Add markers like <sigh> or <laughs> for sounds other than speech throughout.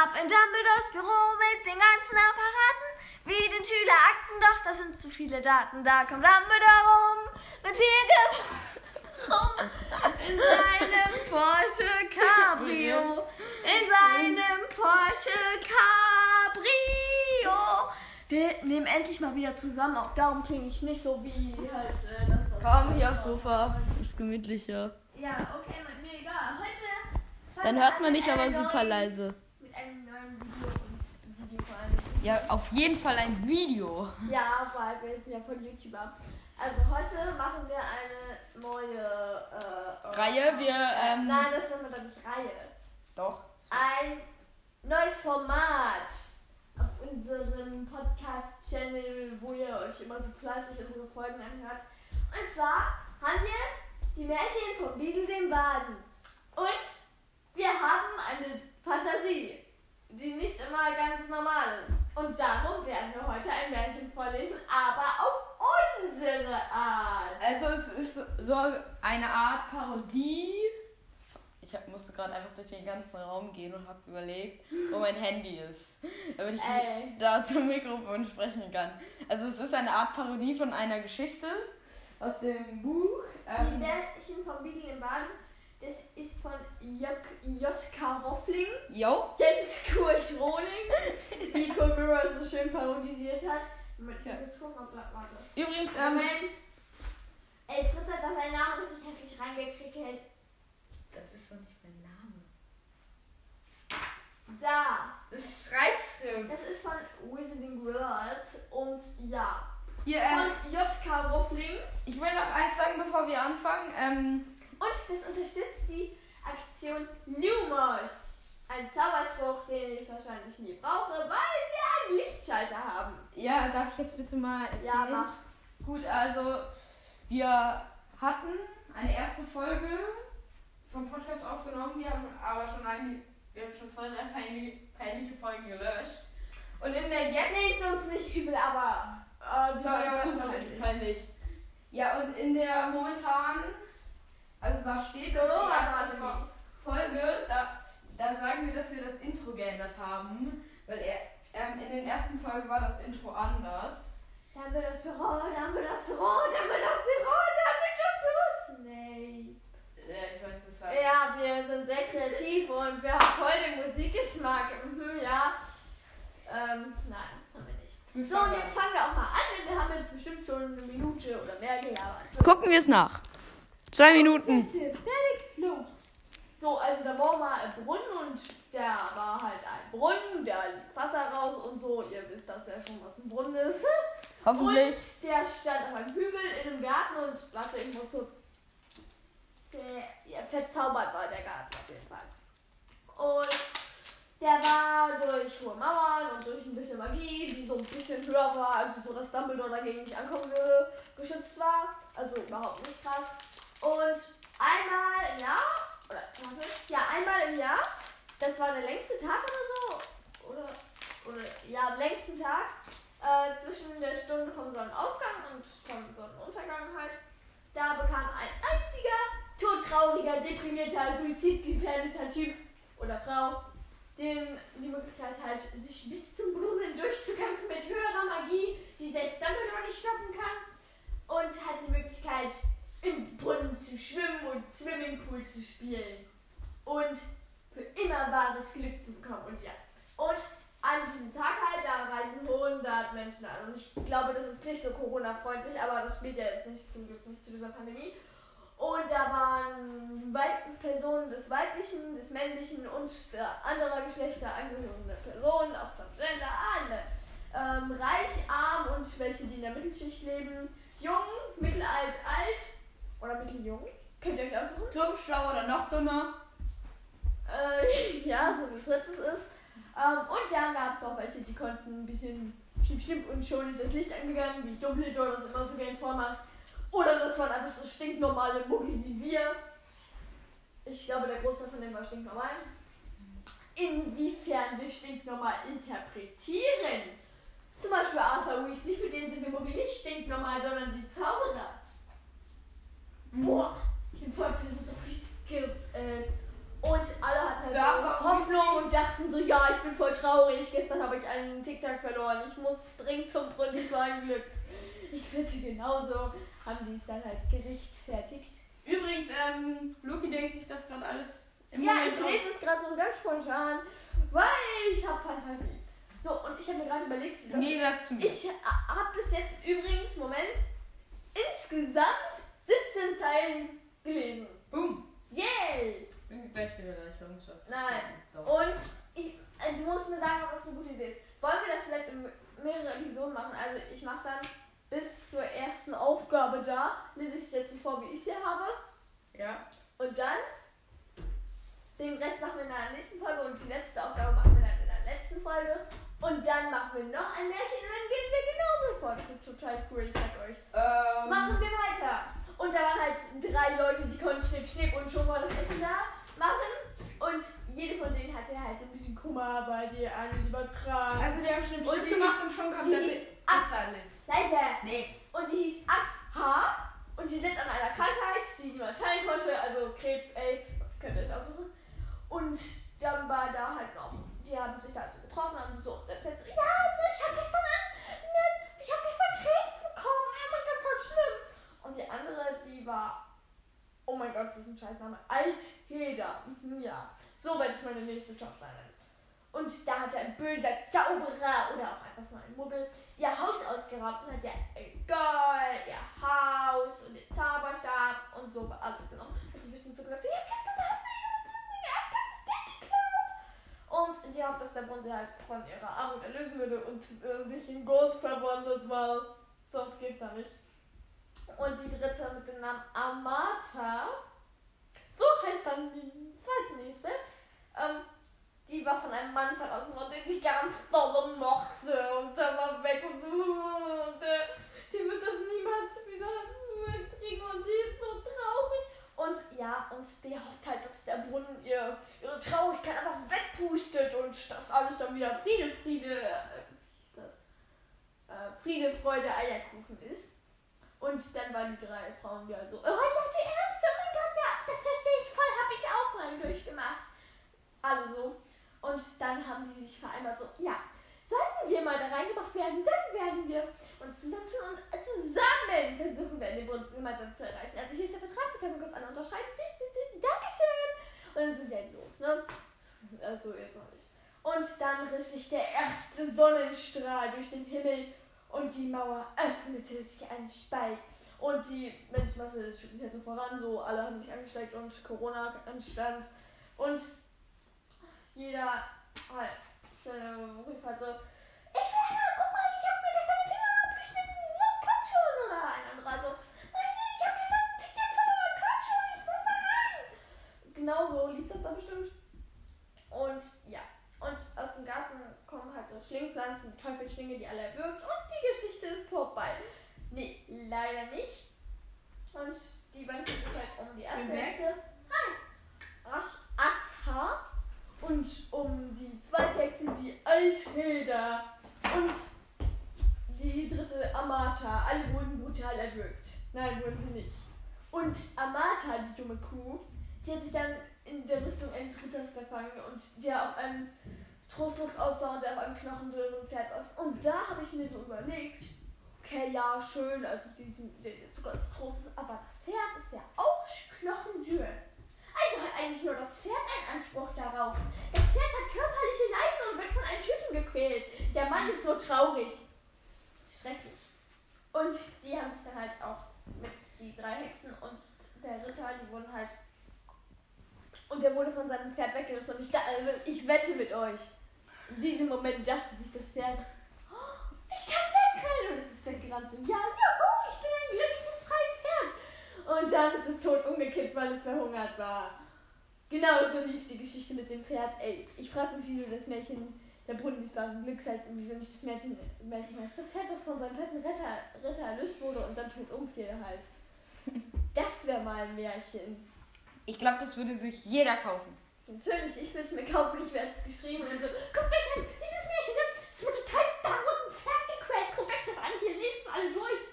Ab in Dumbledores Büro mit den ganzen Apparaten, wie den Schülerakten, doch das sind zu viele Daten. Da kommt Dumbledore rum mit viel Gefahr <laughs> in seinem Porsche Cabrio. In seinem Porsche Cabrio. Wir nehmen endlich mal wieder zusammen, auch darum klinge ich nicht so wie halt äh, das, was Komm hier aufs Sofa. Ist gemütlicher. Ja, okay, mir egal. Heute. Dann hört man dich aber super leise. Neuen Video und Video vor allem. Ja, auf jeden Fall ein Video. Ja, weil wir sind ja von YouTuber. Also heute machen wir eine neue äh, Reihe, wir, äh, ähm, Nein, das nennen wir doch nicht Reihe. Doch. Ein neues Format auf unserem Podcast-Channel, wo ihr euch immer so fleißig unsere Folgen anhört. Und zwar haben wir die Märchen von Beagle dem Baden. Und wir haben eine Fantasie, die nicht immer ganz normal ist. Und darum werden wir heute ein Märchen vorlesen, aber auf unsere Art. Also es ist so eine Art Parodie. Ich hab, musste gerade einfach durch den ganzen Raum gehen und habe überlegt, wo mein Handy ist, damit ich Ey. da zum Mikrofon sprechen kann. Also es ist eine Art Parodie von einer Geschichte aus dem Buch. Die Ähm, Märchen von Beagle im Baden, das ist von J. J.K. Roffling, yo, Jens Kurt Rohling, wie Cold Mirror so schön parodisiert hat. Moment, ich Ja. warte. übrigens, ähm, Moment. Ey, Fritz hat da seinen Namen richtig hässlich reingekriegt. das ist doch nicht mein Name. Da. Das ist Schreibschrift. Das ist von Wizarding World und ja. Hier, ähm, Von J.K. Roffling. ich will noch eins sagen, bevor wir anfangen. Ähm, Und das unterstützt die Aktion Lumos. Ein Zauberspruch, den ich wahrscheinlich nie brauche, weil wir einen Lichtschalter haben. ja, darf ich jetzt bitte mal erzählen? Ja, mach. Gut, also wir hatten eine erste Folge vom Podcast aufgenommen. Wir haben aber schon eine, wir haben schon zwei, drei peinliche, peinliche Folgen gelöscht. Und in der jetzt Nehmt uns nicht übel, aber. Äh, Sorry, aber das war peinlich. Ja, und in der momentan, also da steht das Oh, die erste Folge, da, da sagen wir, dass wir das Intro geändert haben, weil er, ähm, in den ersten Folgen war das Intro anders. Dann wird das Büro, dann wird das Büro, dann wird das Büro, dann wird das Büro. Snake. Ja, ich weiß, das war... Ja, wir sind sehr kreativ und wir haben voll den Musikgeschmack. Mhm, ja. Ähm, nein, haben wir nicht. Wir So, und jetzt fangen wir auch mal an, denn wir haben jetzt bestimmt schon eine Minute oder mehr gelabert. Gucken wir es nach. Zwei Minuten. Fertig, los. So, also da war mal ein Brunnen und der war halt ein Brunnen, da lief Wasser raus und so. Ihr wisst das ja schon, was ein Brunnen ist. <laughs> Hoffentlich. Und der stand auf einem Hügel in einem Garten und warte, ich muss kurz. Der, ja, verzaubert war der Garten auf jeden Fall. Und der war durch hohe Mauern und durch ein bisschen Magie, die so ein bisschen höher war, also so, dass Dumbledore dagegen nicht ankommen würde, geschützt war. Also überhaupt nicht krass. Und einmal im Jahr, oder warte, ja, einmal im Jahr, das war der längste Tag oder so, oder, oder ja, am längsten Tag, äh, zwischen der Stunde vom Sonnenaufgang und vom Sonnenuntergang halt, da bekam ein einziger todtrauriger, deprimierter, suizidgefährdeter Typ oder Frau den, die Möglichkeit halt, sich bis zum Blumen durchzukämpfen mit höherer Magie, die selbst Dumbledore nicht stoppen kann. Und hat die Möglichkeit, im Brunnen zu schwimmen und Swimmingpool zu spielen. Und für immer wahres Glück zu bekommen. Und ja. Und an diesem Tag halt, da reisen 100 Menschen an. Und ich glaube, das ist nicht so Corona-freundlich, aber das spielt ja jetzt nicht zum Glück nicht zu dieser Pandemie. Und da waren Personen des weiblichen, des männlichen und der anderer Geschlechter angehörende Personen, auch Transgender, alle. Ähm, reich, arm und welche, die in der Mittelschicht leben. Jung, mittelalt, alt oder mitteljung. Könnt ihr euch aussuchen? Dumm, schlau oder noch dummer. Äh, <laughs> ja, so wie Fritz es ist. Ähm, und dann gab es noch welche, die konnten ein bisschen schnipp, schnipp und schon ist das Licht angegangen, wie Dumbledore das immer so gern vormacht. Oder das waren einfach so stinknormale Muggel wie wir. Ich glaube, der Großteil von denen war stinknormal. Inwiefern wir stinknormal interpretieren. Zum Beispiel Arthur Weasley, für den sind wir Muggel nicht stinknormal, sondern die Zauberer. Boah, ich bin voll Philosophie-Skills, äh. Und alle hatten halt Ja, so Hoffnung und dachten so, ja, ich bin voll traurig. Gestern habe ich einen TikTok verloren. Ich muss dringend zum Brunnen sein Glücks. Ich finde genauso haben die es dann halt gerechtfertigt. Übrigens, ähm, Loki denkt sich das gerade alles im Ja, Moment ich lese es gerade so ganz spontan, weil ich habe Fantasie. So, und ich habe mir gerade überlegt, zu mir. ich habe bis jetzt übrigens, Moment, insgesamt 17 Zeilen gelesen. Boom. Yay! Bin gleich wieder gleich bei uns was. Nein. Doch. Und ich, äh, du musst mir sagen, ob das eine gute Idee ist. Wollen wir das vielleicht in mehrere Episoden machen? Also ich mache dann bis zur ersten Aufgabe da, lese ich es jetzt so vor, wie ich es hier habe. Ja. Und dann, den Rest machen wir in der nächsten Folge und die letzte Aufgabe machen wir dann in der letzten Folge. Und dann machen wir noch ein Märchen und dann gehen wir genauso vor. Das wird total cool, ich sag euch. Ähm, Machen wir weiter. Und da waren halt drei Leute, die konnten Schnipp, Schnipp und schon mal das Essen da machen. Und jede von denen hatte halt so ein bisschen Kummer, weil die eine lieber krank. Also die haben Schnipp Und Schnipp die gemacht und schon kam der hieß Bi- Ass. Bisserle. Leise. Nee. Und die hieß Asha. Und die litt an einer Krankheit, die niemand heilen konnte. Also Krebs, AIDS, könnt ihr euch aussuchen. Und dann war da halt noch, die haben sich da also getroffen haben so so, ja, also ich habe gestern Abend, ne, ich habe gestern Krebs bekommen, ja, das ist ganz voll schlimm. Und die andere, die war, oh mein Gott, das ist ein Scheißname, Altheda. Mhm, ja, so werde ich meine nächste Schauspielerin. Und da hat ein böser Zauberer oder auch einfach nur ein Muggel ihr Haus ausgeraubt und hat ihr Gold, ihr Haus und den Zauberstab und so alles genommen. Und so ein bisschen so gesagt, ja, hat ihr ganzes Geld geklaut. Und die hofft, dass der Bronze halt von ihrer Armut erlösen würde und äh, sich in Gold verwandelt, weil sonst geht's da nicht. Und die dritte mit dem Namen Amata, so heißt dann die zweitnächste, ähm, die war von einem Mann verlassen worden, den die ganz dolle mochte und der war weg und, und der, die wird das niemals wieder mitkriegen und die ist so traurig. Und ja, und die hofft halt, dass der Brunnen ihr, ihre Traurigkeit einfach wegpustet und dass alles dann wieder Friede, Friede, äh, wie hieß das? Äh, Friede, Freude, Eierkuchen ist. Und dann waren die drei Frauen wieder so, oh ja, die Ärmste, oh mein Gott, ja, das verstehe ich voll, habe ich auch mal durchgemacht. Alle so. Und dann haben sie sich vereinbart, so, ja, sollten wir mal da reingemacht werden, dann werden wir uns zusammentun und zusammen versuchen wir, den Bund gemeinsam zu erreichen. Also hier ist der Vertrag, bitte mal kurz alle unterschreiben. Dankeschön. Und dann sind die halt los, ne? Also jetzt noch nicht. Und dann riss sich der erste Sonnenstrahl durch den Himmel und die Mauer öffnete sich ein Spalt. Und die Menschenmasse schritt sich halt so voran, so alle haben sich angesteckt und Corona anstand. Und jeder halt seine Ruf hat so, ich will mal, guck mal, ich hab mir gestern den Finger abgeschnitten, los, komm schon. Oder ein anderer so, nein, ich hab gestern einen TikTok verloren, komm schon, ich muss da rein. Genau so lief das dann bestimmt. Und ja, und aus dem Garten kommen halt so Schlingpflanzen, die Teufelsschlinge, die alle erwürgt und die Geschichte ist vorbei. Nee, leider nicht. Und die beiden sich halt um die erste. Hexe. Hi! Asha. Und um die zweite Hexe, die Althilda. Und die dritte Amata. Alle wurden brutal erwürgt. Nein, wurden sie nicht. Und Amata, die dumme Kuh, die hat sich dann in der Rüstung eines Ritters verfangen und der auf einem trostlos aussah und der auf einem knochendürren Pferd aussah. Und da habe ich mir so überlegt, okay, ja, schön, also diesen, der ist jetzt so ganz trostlos, aber das Pferd ist ja auch knochendürr. Also hat eigentlich nur das Pferd einen Anspruch darauf. Das Pferd hat körperliche Leiden und wird von einem Typen gequält. Der Mann ist nur traurig. Schrecklich. Und die haben sich dann halt auch mit die drei Hexen und der Ritter, die wurden halt. Und der wurde von seinem Pferd weggerissen. Und ich, da, also ich wette mit euch. In diesem Moment dachte sich das Pferd, "Oh, ich kann wegrennen. Und es ist weggerannt. So, ja, juhu, ich bin ein glückliches, freies Pferd. Und dann ist es tot umgekippt, weil es verhungert war. Genau so lief die Geschichte mit dem Pferd. Ey, ich frage mich, wieso das Märchen, der Brunnen des wahren Glücks heißt und wieso nicht das Märchen, Märchen heißt. Das Pferd, das von seinem fetten Ritter, Ritter erlöst wurde und dann tot umfiel, heißt. Das wäre mal ein Märchen. Ich glaube, das würde sich jeder kaufen. Natürlich, ich will es mir kaufen, ich werde es geschrieben und so. Guckt euch an, dieses Märchen, ne? Es wurde total da wurde ein Pferd gequält. Guckt euch das an, hier lest es alle durch.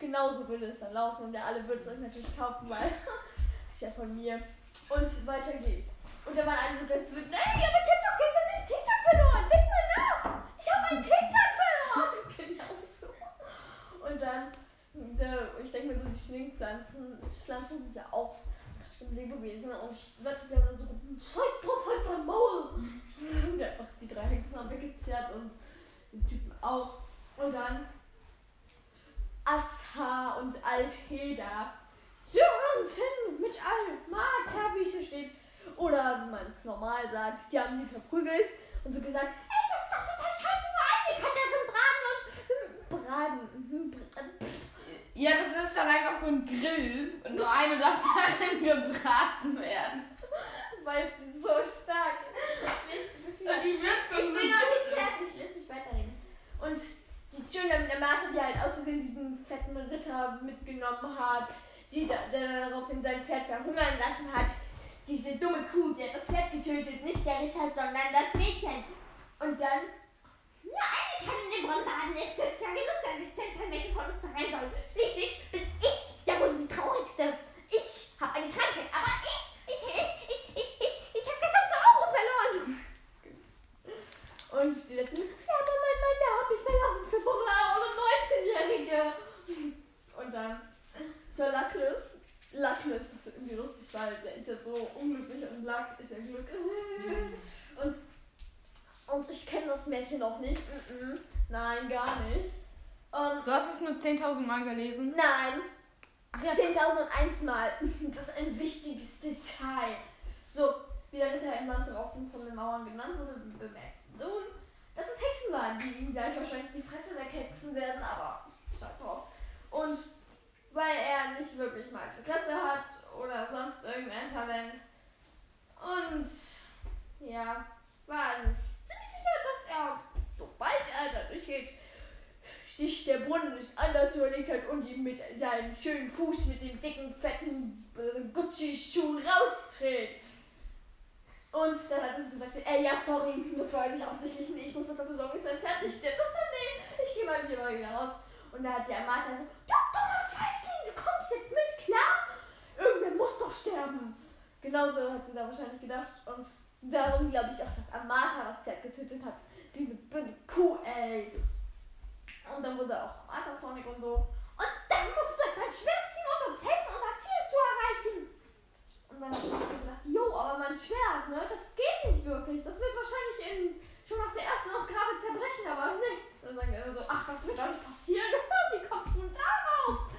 Genauso würde es dann laufen und ihr alle würdet es euch natürlich kaufen, weil <laughs> das ist ja von mir. Und weiter geht's. Und da waren alle so ganz wütend, ey, aber ich hab doch gestern den TikTok verloren, denk mal nach. Ich habe einen TikTok verloren. <laughs> genau so. Und dann, da, ich denke mir so, die Schminkpflanzen, Pflanzen sind ja auch ein Lebewesen und ich werde dann so, scheiß drauf, halt dein Maul. <laughs> Und einfach die drei Hexen haben weggezerrt und den Typen auch. Und dann Und Altheda Zürnten mit Almata, wie es hier steht. Oder wie man es normal sagt, die haben sie verprügelt und so gesagt, ey, das ist doch total scheiße, nur eine kann darin braten und braten. Ja, das ist dann einfach so ein Grill und nur eine darf <laughs> darin gebraten werden. Weil sie so stark ist. Und die wird so Ich bin noch nicht fertig, lass mich weiterreden. Und die Tschüler mit der Martha, die halt aus Versehen fetten Ritter mitgenommen hat, die der daraufhin sein Pferd verhungern lassen hat. Diese dumme Kuh, die hat das Pferd getötet, nicht der Ritter, sondern das Mädchen. Und dann, ja, eine kann in den Rollladen, es wird ja genug sein, zählt kein Mädchen von uns da rein soll. Schließlich bin ich der wohl die traurigste. Ich habe eine Krankheit, aber ich, ich, ich, ich, ich, ich, ich habe gestern zu Euro verloren. Und die letzte, ja, aber mein Mann, der hat mich verlassen für Bora oder 19-Jährige. Und dann Sir Luckless. Luckless ist irgendwie lustig, weil der ist ja so unglücklich und Luck ist ja Glück. Und, und ich kenne das Märchen auch nicht. -mm. Nein, gar nicht. Ähm, Du hast es nur 10.000 Mal gelesen. nein, Ach ja. 10.001 Mal. <laughs> Das ist ein wichtiges Detail. So, wie der Ritter im Land draußen von den Mauern genannt wurde, bemerkt nun, dass es Hexen waren, die ihm gleich wahrscheinlich die Fresse weghexen werden, aber scheiß drauf. Und weil er nicht wirklich magische Kräfte hat oder sonst irgendein Talent. Und ja, war sich ziemlich sicher, dass er, sobald er da durchgeht, sich der Brunnen nicht anders überlegt hat und ihm mit seinem schönen Fuß mit dem dicken, fetten Gucci-Schuh raustritt. Und dann hat er so gesagt, ey, ja, sorry, das war eigentlich absichtlich nicht, ich muss dafür sorgen, dass er fertig stirbt. nee, ich gehe mal wieder, wieder raus. Und da hat die Amata so, du dummer Feigling, du kommst jetzt mit, klar? Irgendwer muss doch sterben. Genauso hat sie da wahrscheinlich gedacht. Und darum glaube ich auch, dass Amata das Pferd getötet hat. Diese böse Kuh, ey. Und dann wurde auch Amata zornig und so. Und dann musst du jetzt ein Schwert ziehen und uns helfen, unser Ziel zu erreichen. Und dann hat ich so gedacht, jo, aber mein Schwert, ne, das geht nicht wirklich. Das wird wahrscheinlich in, schon nach der ersten Aufgabe zerbrechen, aber ne. Dann sagen wir so, ach, das wird doch nicht passieren. Wie kommst du darauf?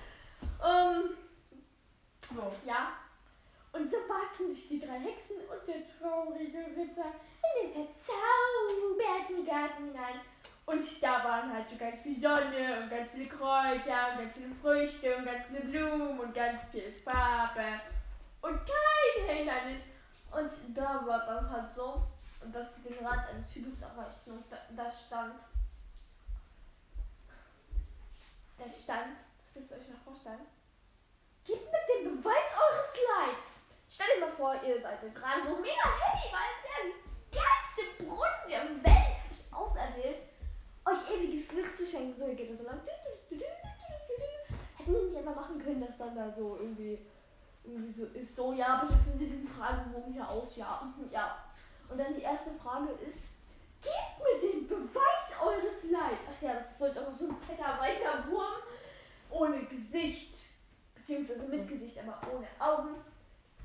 Ähm, So. ja. Und so wagten sich die drei Hexen und der traurige Ritter in den verzauberten Garten hinein. Und da waren halt so ganz viel Sonne und ganz viele Kräuter und ganz viele Früchte und ganz viele Blumen und ganz viel Farbe. Und kein Hindernis. Und da war das halt so, dass sie den Rand eines Hügels erreichten und da, da stand. Da stand, das müsst ihr euch noch vorstellen. Gebt mir Stellt euch mal vor, ihr seid gerade so mega happy, weil der geilste Brunnen der Welt hat auserwählt, euch ewiges Glück zu schenken. So, ihr geht da so lang. Hätten die nicht einfach machen können, dass dann da so irgendwie, irgendwie so ist, so, ja, bitte füllen Sie diesen Fragebogen hier aus, ja, mhm, ja. Und dann die erste Frage ist, gebt mir den Beweis eures Leids. Ach ja, das wird auch noch so ein fetter weißer Wurm ohne Gesicht beziehungsweise mit Gesicht, aber ohne Augen.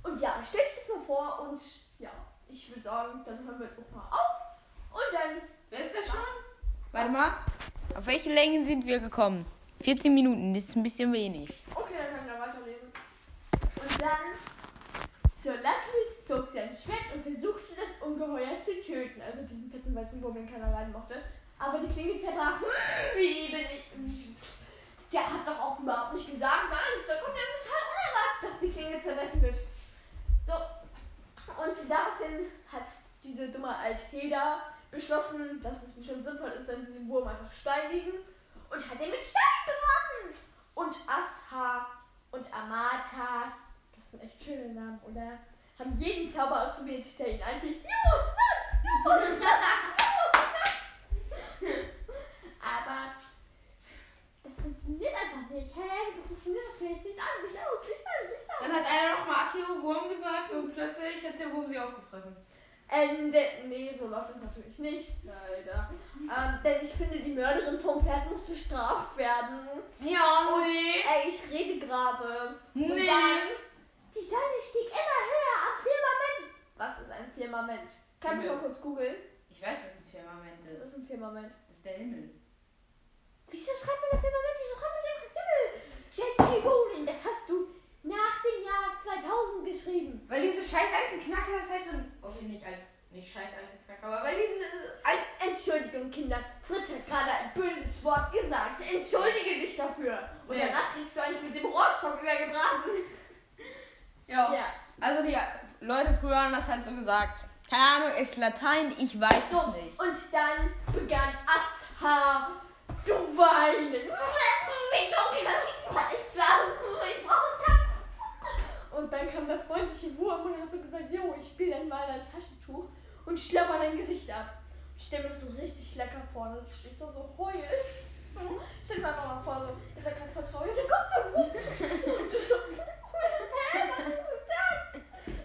Und ja, stellt euch das mal vor und ja, ich würde sagen, dann hören wir jetzt auch mal auf und dann, Wer ist das schon? Warte mal. Auf welche Längen sind wir gekommen? 14 Minuten, das ist ein bisschen wenig. okay, dann können wir weiterlesen. Und dann, Sir Luckless zog sein Schwert und versuchte das Ungeheuer zu töten, also diesen fetten weißen Wurm, den keiner leiden mochte. Aber die Klinge zerbrach, hm, <laughs> wie bin ich, der hat doch auch überhaupt nicht gesagt, nichts, da kommt ja total unerwartet, dass die Klinge zerbrechen wird. Und daraufhin hat diese dumme Altheda beschlossen, dass es bestimmt sinnvoll ist, wenn sie den Wurm einfach steinigen und hat ihn mit Stein beworfen. Und Asha und Amata, das sind echt schöne Namen, oder? Haben jeden Zauber ausprobiert, der ihnen einfiel. Los, los, los, los, los. Aber das funktioniert einfach nicht. Hä? Das funktioniert doch nicht. Licht an, Licht aus, Licht an, Licht an. Dann hat einer nochmal Akio Wurm gesagt und plötzlich hat der Wurm sie aufgefressen. Ende. Nee, so läuft das natürlich nicht. Leider. Ähm, denn ich finde, die Mörderin vom Pferd muss bestraft werden. Ja, Und, Ey, ich rede gerade. Und Nee. dann, die Sonne stieg immer höher am Firmament. Was ist ein Firmament? Kannst du mal kurz googeln? Ich weiß, was ein Firmament Was ist. ist ein Firmament? Das ist der Himmel. Wieso schreibt man das Firmament? Wieso schreibt man den Himmel? J.K. Rowling, das hast du nach dem Jahr 2000 geschrieben. Weil diese scheiß alten Knacker das halt so ein. Okay, nicht alt. Nicht scheiß alte Knacker, aber weil die sind. äh, Alt Entschuldigung, Kinder. Fritz hat gerade ein böses Wort gesagt. Entschuldige dich dafür. Und Nee. danach kriegst du eins mit dem Rohrstock übergebraten. <laughs> Ja. Ja. Also die Leute früher haben das halt so gesagt. Keine Ahnung, ist Latein, ich weiß So, es nicht. und dann begann Asha zu weinen. Ich nicht sagen? Ich brauche. Und dann kam der freundliche Wurm und hat so gesagt, jo, ich spiele dann mal ein Taschentuch und schlapper dein Gesicht ab. Ich stell mir das so richtig lecker vor, und du stehst da so heulst. So, stell dir mal mal vor, so, ist er voll traurig und dann kommt so ein Wurm. Und du so, <laughs> hä, was ist denn das?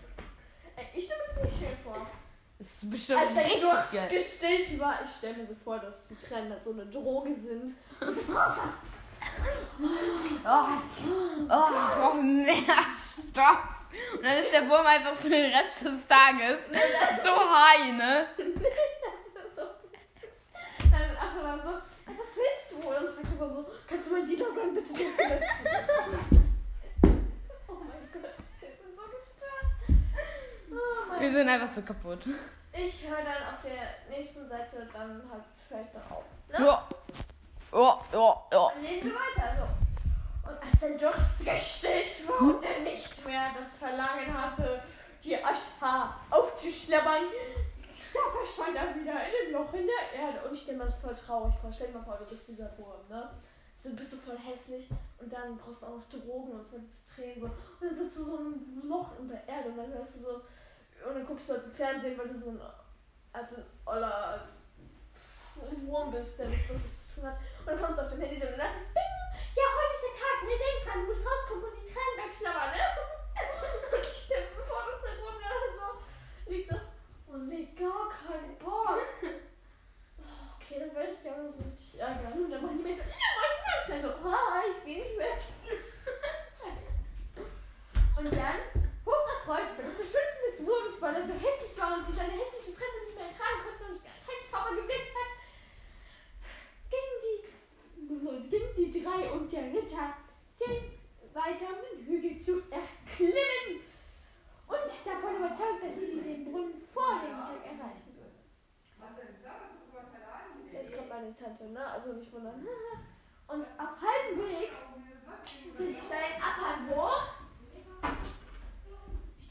Ey, ich stelle mir das nicht schön vor. Das ist bestimmt Als er richtig Durst gestillt war, ich stelle mir so vor, dass die Tränen halt so eine Droge sind. <laughs> Oh, oh, ich brauche mehr Stoff. Und dann ist der Wurm einfach für den Rest des Tages so high, ne? das ist so Dann wird dann so, "Ey, was willst du? Und dann fragt er so, kannst du mein Diener sein, bitte oh mein Gott, wir sind so gestört. Oh Wir sind einfach so kaputt. Ich höre dann auf der nächsten Seite dann halt vielleicht noch auf. Ne? Ja. Ja, ja, ja. Dann lesen wir weiter. So. Und als sein Durst gestillt war und er nicht mehr das Verlangen hatte, die Ascha aufzuschleppern, da verschwand er wieder in dem Loch in der Erde. Und ich stelle mir das voll traurig vor. Stell dir mal vor, du bist dieser Wurm, ne? So bist du voll hässlich und dann brauchst du auch noch Drogen und dann zu Tränen so. Und dann bist du so ein Loch in der Erde und dann hörst du so. Und dann guckst du halt im Fernsehen, weil du so ein. Also ein oller Wurm bist, der nichts was zu tun hat. Und dann kommst du auf dem Handy so eine Nachricht. Bing! Ja, heute ist der Tag, ne? Denk dran, du musst rausgucken und die Tränen wegschlabbern, ne? Und ich stelle mir vor, dass der Wurm da so liegt so. Und nee, gar keinen Bock. Oh, okay, dann werde ich gerne so richtig ärgern. Und dann machen die Menschen so, ja, was machst du denn so? Ah, ich geh nicht weg. Und dann, hocherfreut über das Verschwinden des Wurms, weil er so hässlich war und sich seine hässliche Fresse nicht mehr ertragen konnte und kein Zauber gewirkt hat, gingen die, gingen die drei und der Ritter den weiter um den Hügel zu erklimmen und davon überzeugt, dass sie den Brunnen vor dem Mittag erreichen würden. Tante, ne? Also nicht wundern. <laughs> Und auf halbem Weg den steilen Abhang hoch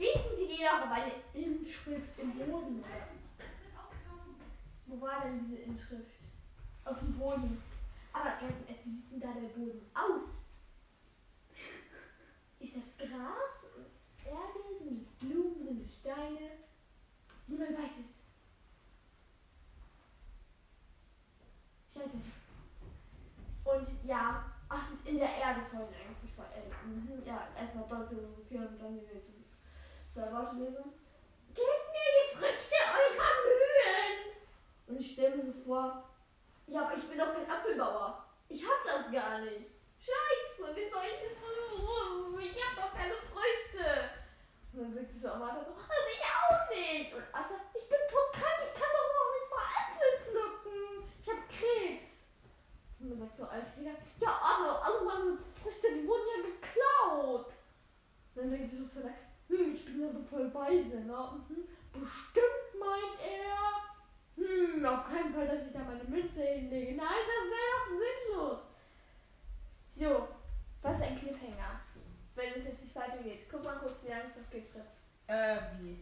stießen sie jedoch auf eine Inschrift im Boden. Wo war denn diese Inschrift? Auf dem Boden. Aber ganz im Ernst, wie sieht denn da der Boden aus? Ist das Gras? Ist es Erde? Sind es Blumen? Sind es Steine? Niemand weiß es. Scheiße. Und ja, ach, in der Erde voll länger mhm. Ja, erstmal doll philosophieren und dann die nächsten zwei Worte lesen. Gebt mir die Früchte eurer Mühen! Und ich stelle mir so vor, ja, aber ich bin doch kein Apfelbauer. Ich hab das gar nicht. Scheiße, wie soll ich jetzt so Ich hab doch keine Früchte. Und dann sagt diese Amata so, also ich auch nicht. Und Assa, ich bin todkrank, ich kann doch noch nicht mal Äpfel pflücken. Ich hab Krebs. Alträger, ja, aber alle meine Früchte, die wurden ja geklaut. Und dann denkt sie so zu Lex, hm, ich bin ja so voll weise, ne? Mhm. Bestimmt meint er, hm, auf keinen Fall, dass ich da meine Münze hinlege. Nein, das wäre doch sinnlos. So, was ist ein Cliffhanger? Wenn es jetzt nicht weitergeht. Guck mal kurz, wie lange es noch geht, Fritz. Äh, wie?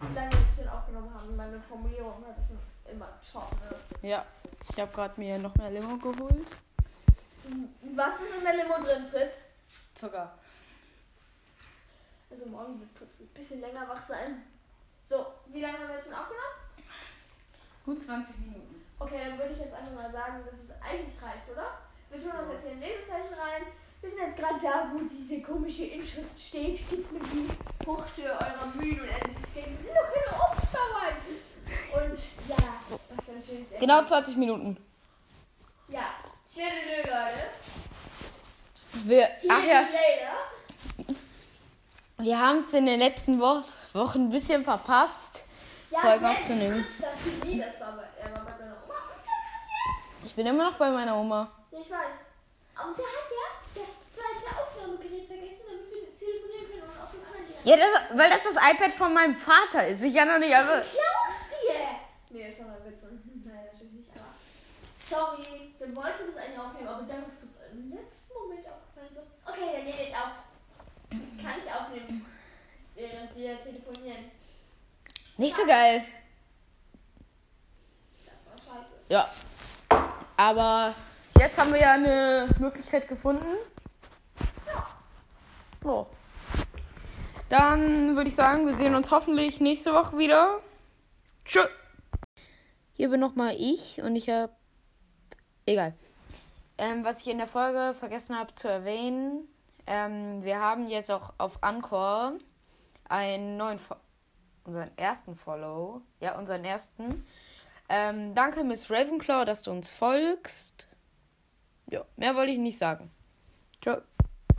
Wie lange wir schon aufgenommen haben. Meine Formulierung hat es immer top, ne? Ja, ich habe gerade mir noch mehr Limo geholt. Was ist in der Limo drin, Fritz? Zucker. Also morgen wird Fritz ein bisschen länger wach sein. So, wie lange haben wir jetzt schon aufgenommen? Gut 20 Minuten. Okay, dann würde ich jetzt einfach mal sagen, dass es eigentlich reicht, oder? Wir tun uns jetzt hier ein Lesezeichen rein. wir sind jetzt gerade da, wo diese komische Inschrift steht. Gebt mir die Früchte eurer Mühen und Energieträger. Wir sind doch keine Obstbauern. Und ja, was ein schönes Essen. Genau 20 Minuten. Schöne Leute. Wir, Hier ach ja, wir haben es in den letzten Wo Wochen ein bisschen verpasst, Ja, Folgen aufzunehmen. Kratzer, nee, das war bei, er war bei seiner Oma. Und dann hat Ich bin immer noch bei meiner Oma. ja, ich weiß. Und der hat ja das zweite Aufnahmegerät vergessen, damit wir telefonieren können und auf dem anderen Gerät. Ja, das, weil das das iPad von meinem Vater ist. Ich ja noch nicht einfach. Klaus dir! Nee, ist aber ein Witz. Nein, natürlich nicht, aber. Sorry, wir wollten das eigentlich aufnehmen, aber dann ist kurz im letzten Moment aufgefallen. So, okay, dann nehmen wir jetzt auf. Kann ich aufnehmen, während wir telefonieren. Nicht so geil. Das war scheiße. Ja. Aber jetzt haben wir ja eine Möglichkeit gefunden. Ja. Dann würde ich sagen, wir sehen uns hoffentlich nächste Woche wieder. Tschö. Hier bin nochmal ich und ich habe. Egal. Ähm, was ich in der Folge vergessen habe zu erwähnen, ähm, wir haben jetzt auch auf Anchor einen neuen, Fo unseren ersten Follow, ja, unseren ersten. Ähm, danke, Miss Ravenclaw, dass du uns folgst. Ja, mehr wollte ich nicht sagen. Ciao.